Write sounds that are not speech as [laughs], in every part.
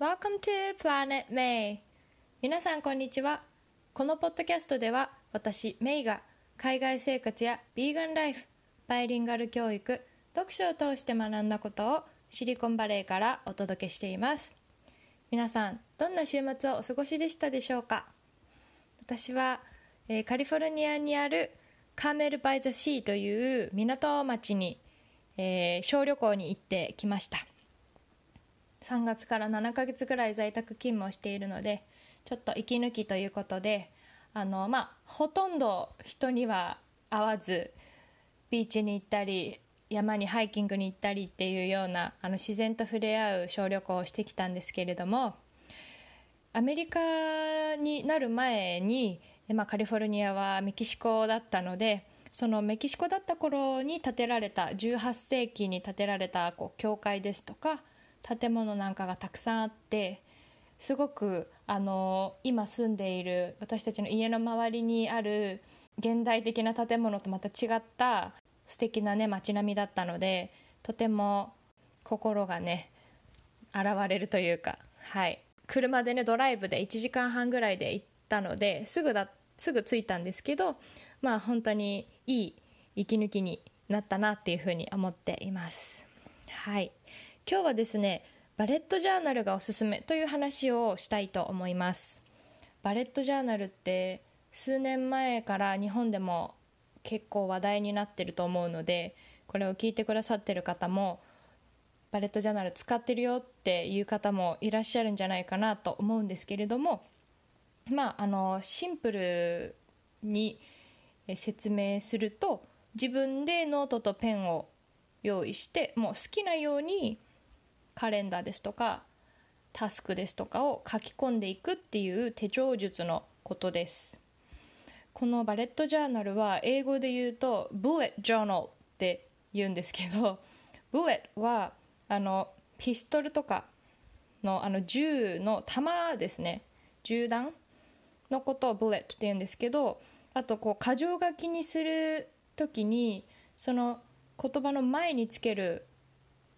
Welcome to Planet May. 皆さんこんにちは。このポッドキャストでは私メイが海外生活やビーガンライフバイリンガル教育読書を通して学んだことをシリコンバレーからお届けしています。皆さんどんな週末をお過ごしでしたでしょうか？私は、えーカリフォルニアにあるカーメル・バイ・ザ・シーという港町に、えー小旅行に行ってきました。3月から7ヶ月ぐらい在宅勤務をしているのでちょっと息抜きということであのまあほとんど人には会わずビーチに行ったり山にハイキングに行ったりっていうようなあの自然と触れ合う小旅行をしてきたんですけれどもアメリカになる前に、まあ、カリフォルニアはメキシコだったのでそのメキシコだった頃に建てられた18世紀に建てられたこう教会ですとか建物なんかがたくさんあってすごくあの今住んでいる私たちの家の周りにある現代的な建物とまた違った素敵なね街並みだったのでとても心がね現れるというかはい。車でねドライブで1時間半ぐらいで行ったのですぐだすぐ着いたんですけどまあ本当にいい息抜きになったなっていうふうに思っています。はい。今日はですねバレットジャーナルがおすすめという話をしたいと思います。バレットジャーナルって数年前から日本でも結構話題になってると思うのでこれを聞いてくださってる方もバレットジャーナル使ってるよっていう方もいらっしゃるんじゃないかなと思うんですけれどもまああのシンプルに説明すると自分でノートとペンを用意してもう好きなようにカレンダーですとかタスクですとかを書き込んでいくっていう手帳術のことです。このバレットジャーナルは英語で言うと Bullet Journal って言うんですけど [laughs] Bullet はあのピストルとかのあの銃の弾ですね。銃弾のことを Bullet って言うんですけどあとこう箇条書きにする時にその言葉の前につける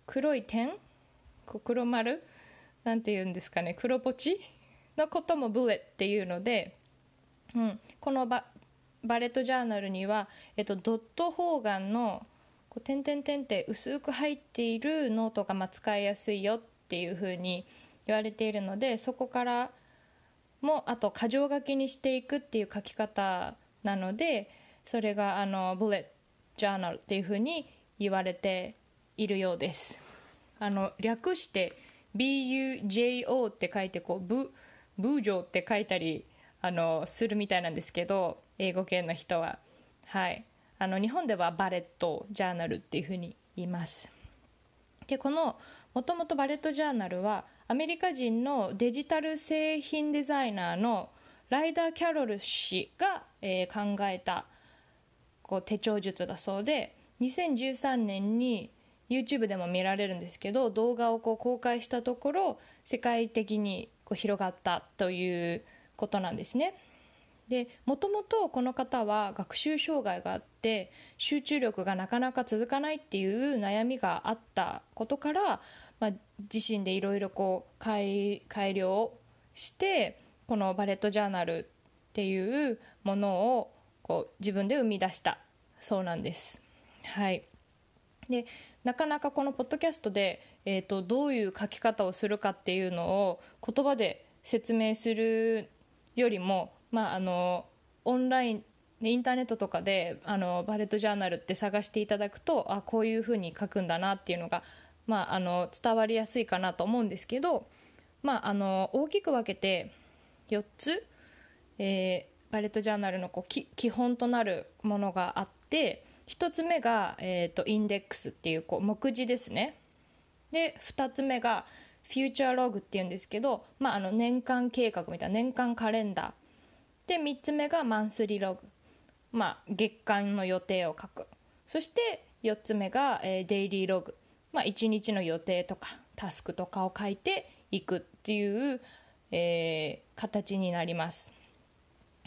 黒い点黒丸なんて言うんですかね黒ポチのことも Bullet っていうので、うん、このババレットジャーナルには、えっと、ドット方眼のこう点々点って薄く入っているノートがまあ使いやすいよっていうふうに言われているのでそこからもあと箇条書きにしていくっていう書き方なのでそれがあのブレットジャーナルっていうふうに言われているようです。あの略して BUJO って書いてこうブブージョって書いたりあのするみたいなんですけど英語圏の人は。はい。あの日本ではバレットジャーナルっていうふうに言います。でこのもともとバレットジャーナルはアメリカ人のデジタル製品デザイナーのライダー・キャロル氏が、えー考えたこう手帳術だそうで2013年に YouTube でも見られるんですけど動画をこう公開したところ世界的にこう広がったということなんですね。でもともとこの方は学習障害があって集中力がなかなか続かないっていう悩みがあったことから、まあ、自身でいろいろ改改良をしてこのバレットジャーナルっていうものをこう自分で生み出したそうなんです。はいでなかなかこのポッドキャストで、えー、とどういう書き方をするかっていうのを言葉で説明するよりも、まあ、あのオンラインインターネットとかであのバレットジャーナルって探していただくとあこういうふうに書くんだなっていうのが、まあ、あの伝わりやすいかなと思うんですけど、まあ、あの大きく分けて4つ、えーバレットジャーナルのこう基本となるものがあって1つ目が、えー、とインデックスっていうこう目次ですね。で2つ目がフューチャーログっていうんですけど、まあ、あの年間計画みたいな年間カレンダー。で3つ目がマンスリーログ、まあ、月間の予定を書く。そして4つ目が、えーデイリーログ、まあ、1日の予定とかタスクとかを書いていくっていう、えー形になります。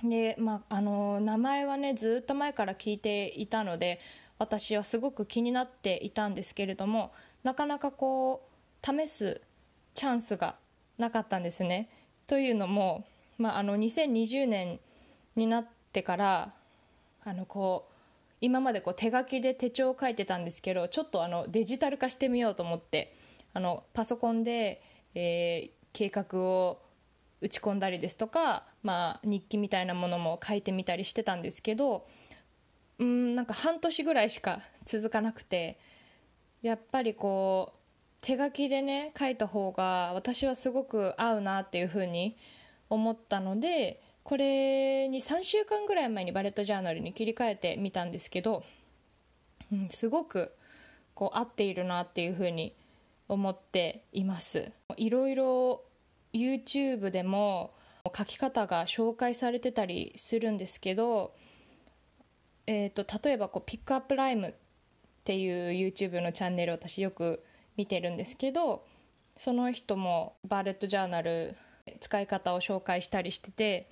で、まあ、あの名前はねずっと前から聞いていたので私はすごく気になっていたんですけれどもなかなかこう試すチャンスがなかったんですね。というのも、まあ、あの2020年になってからあのこう今までこう手書きで手帳を書いてたんですけどちょっとあのデジタル化してみようと思ってあのパソコンで、えー、計画を打ち込んだりですとか、まあ、日記みたいなものも書いてみたりしてたんですけどうんなんか半年ぐらいしか続かなくてやっぱりこう手書きでね書いた方が私はすごく合うなっていうふうに思ったのでこれに3週間ぐらい前にバレットジャーナルに切り替えてみたんですけど、うん、すごくこう合っているなっていうふうに思っています。いろいろ YouTube でも書き方が紹介されてたりするんですけど、えーと、例えばこうピックアップライムっていう YouTube のチャンネルを私よく見てるんですけどその人もバーレットジャーナル使い方を紹介したりしてて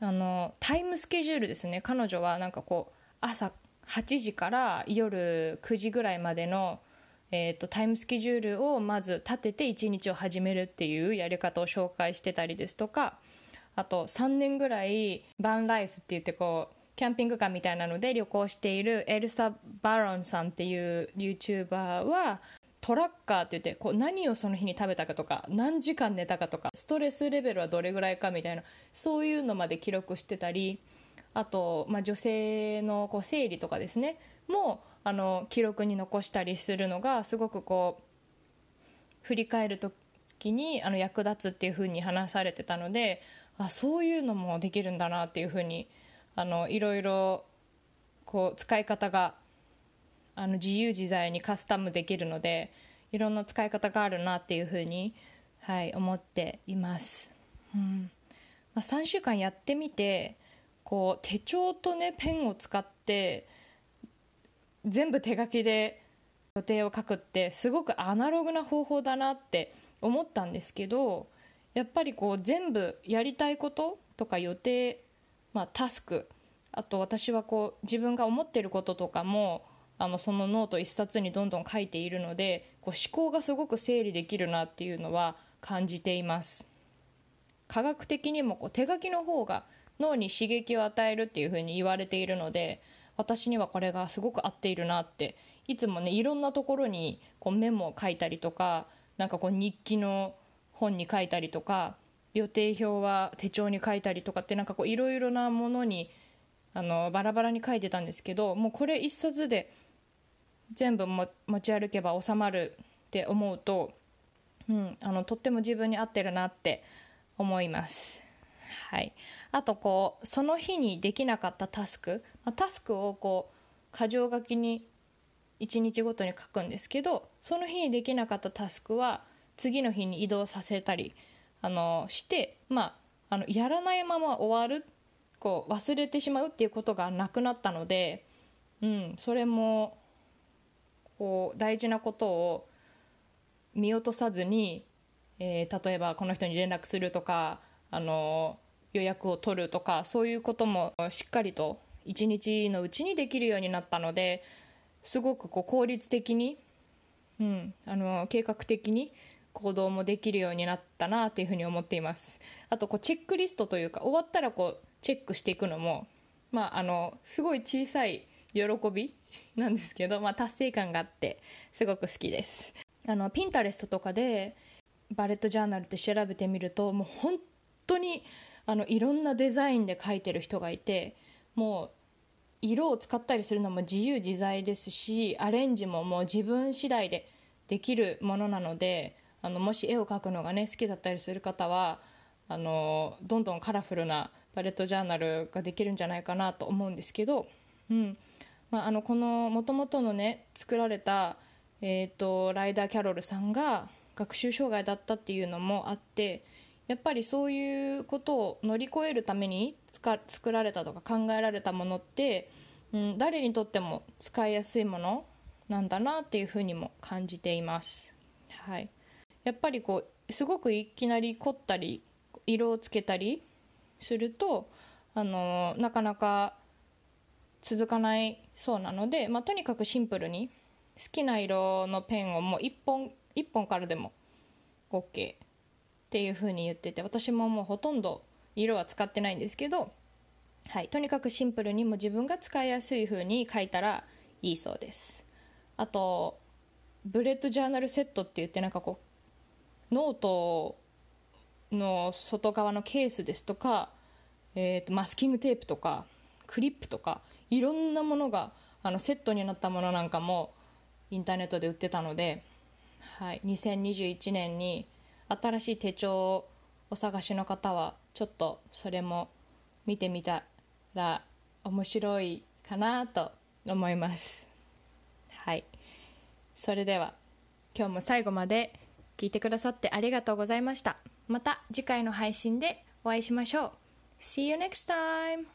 あのタイムスケジュールですね。彼女はなんかこう朝8時から夜9時ぐらいまでの、えーと、タイムスケジュールをまず立てて1日を始めるっていうやり方を紹介してたりですとかあと3年ぐらいバンライフって言ってこうキャンピングカーみたいなので旅行しているエルサ・バロンさんっていう YouTuber はトラッカーって言ってこう何をその日に食べたかとか何時間寝たかとかストレスレベルはどれぐらいかみたいなそういうのまで記録してたりあと、まあ、女性のこう生理とかですねもあの記録に残したりするのがすごくこう振り返る時にあの役立つっていうふうに話されてたのであそういうのもできるんだなっていうふうにあのいろいろこう使い方があの自由自在にカスタムできるのでいろんな使い方があるなっていうふうに、はい、思っています、うん。まあ、3週間やってみてこう手帳とねペンを使って全部手書きで予定を書くってすごくアナログな方法だなって思ったんですけどやっぱりこう全部やりたいこととか予定、まあ、タスクあと私はこう自分が思ってることとかもあのそのノート一冊にどんどん書いているのでこう思考がすごく整理できるなっていうのは感じています。科学的にもこう手書きの方が脳に刺激を与えるっていうふうに言われているので私にはこれがすごく合っているなっていつもねいろんなところにこうメモを書いたりとかなんかこう日記の本に書いたりとか予定表は手帳に書いたりとかってなんかこういろいろなものにあのバラバラに書いてたんですけどもうこれ一冊で全部持ち歩けば収まるって思うと、うん、あのとっても自分に合ってるなって思います。はい、あとこうその日にできなかったタスク、まあ、タスクをこう箇条書きに1日ごとに書くんですけどその日にできなかったタスクは次の日に移動させたりあのして、まあ、あのやらないまま終わるこう忘れてしまうっていうことがなくなったので、うん、それもこう大事なことを見落とさずに、えー、例えばこの人に連絡するとかあの予約を取るとかそういうこともしっかりと一日のうちにできるようになったのですごくこう効率的に、うん、あの計画的に行動もできるようになったなというふうに思っています。あとこうチェックリストというか終わったらこうチェックしていくのも、まあ、あのすごい小さい喜びなんですけど、まあ、達成感があってすごく好きです。あのピンタレストとかでバレットジャーナルって調べてみるともう本当にあのいろんなデザインで描いてる人がいてもう色を使ったりするのも自由自在ですしアレンジももう自分次第でできるものなのであのもし絵を描くのがね好きだったりする方はあのどんどんカラフルなバレットジャーナルができるんじゃないかなと思うんですけど、うん。まあ、あのこのもともとのね作られた、えーと、ライダー・キャロルさんが学習障害だったっていうのもあってやっぱりそういうことを乗り越えるために作られたとか考えられたものって、うん、誰にとっても使いやすいものなんだなっていうふうにも感じています。はい、やっぱりこうすごくいきなり凝ったり色をつけたりするとあのなかなか続かないそうなので、まあ、とにかくシンプルに好きな色のペンをもう1本1本からでも OK っていう風に言ってて私ももうほとんど色は使ってないんですけど、はい、とにかくシンプルにも自分が使いやすい風に書いたらいいそうです。あとブレッドジャーナルセットって言ってなんかこうノートの外側のケースですとか、えー、とマスキングテープとかクリップとかいろんなものがあのセットになったものなんかもインターネットで売ってたので、はい、2021年に新しい手帳をお探しの方はちょっとそれも見てみたら面白いかなと思います。[laughs] はい。それでは今日も最後まで聞いてくださってありがとうございました。また次回の配信でお会いしましょう。See you next time!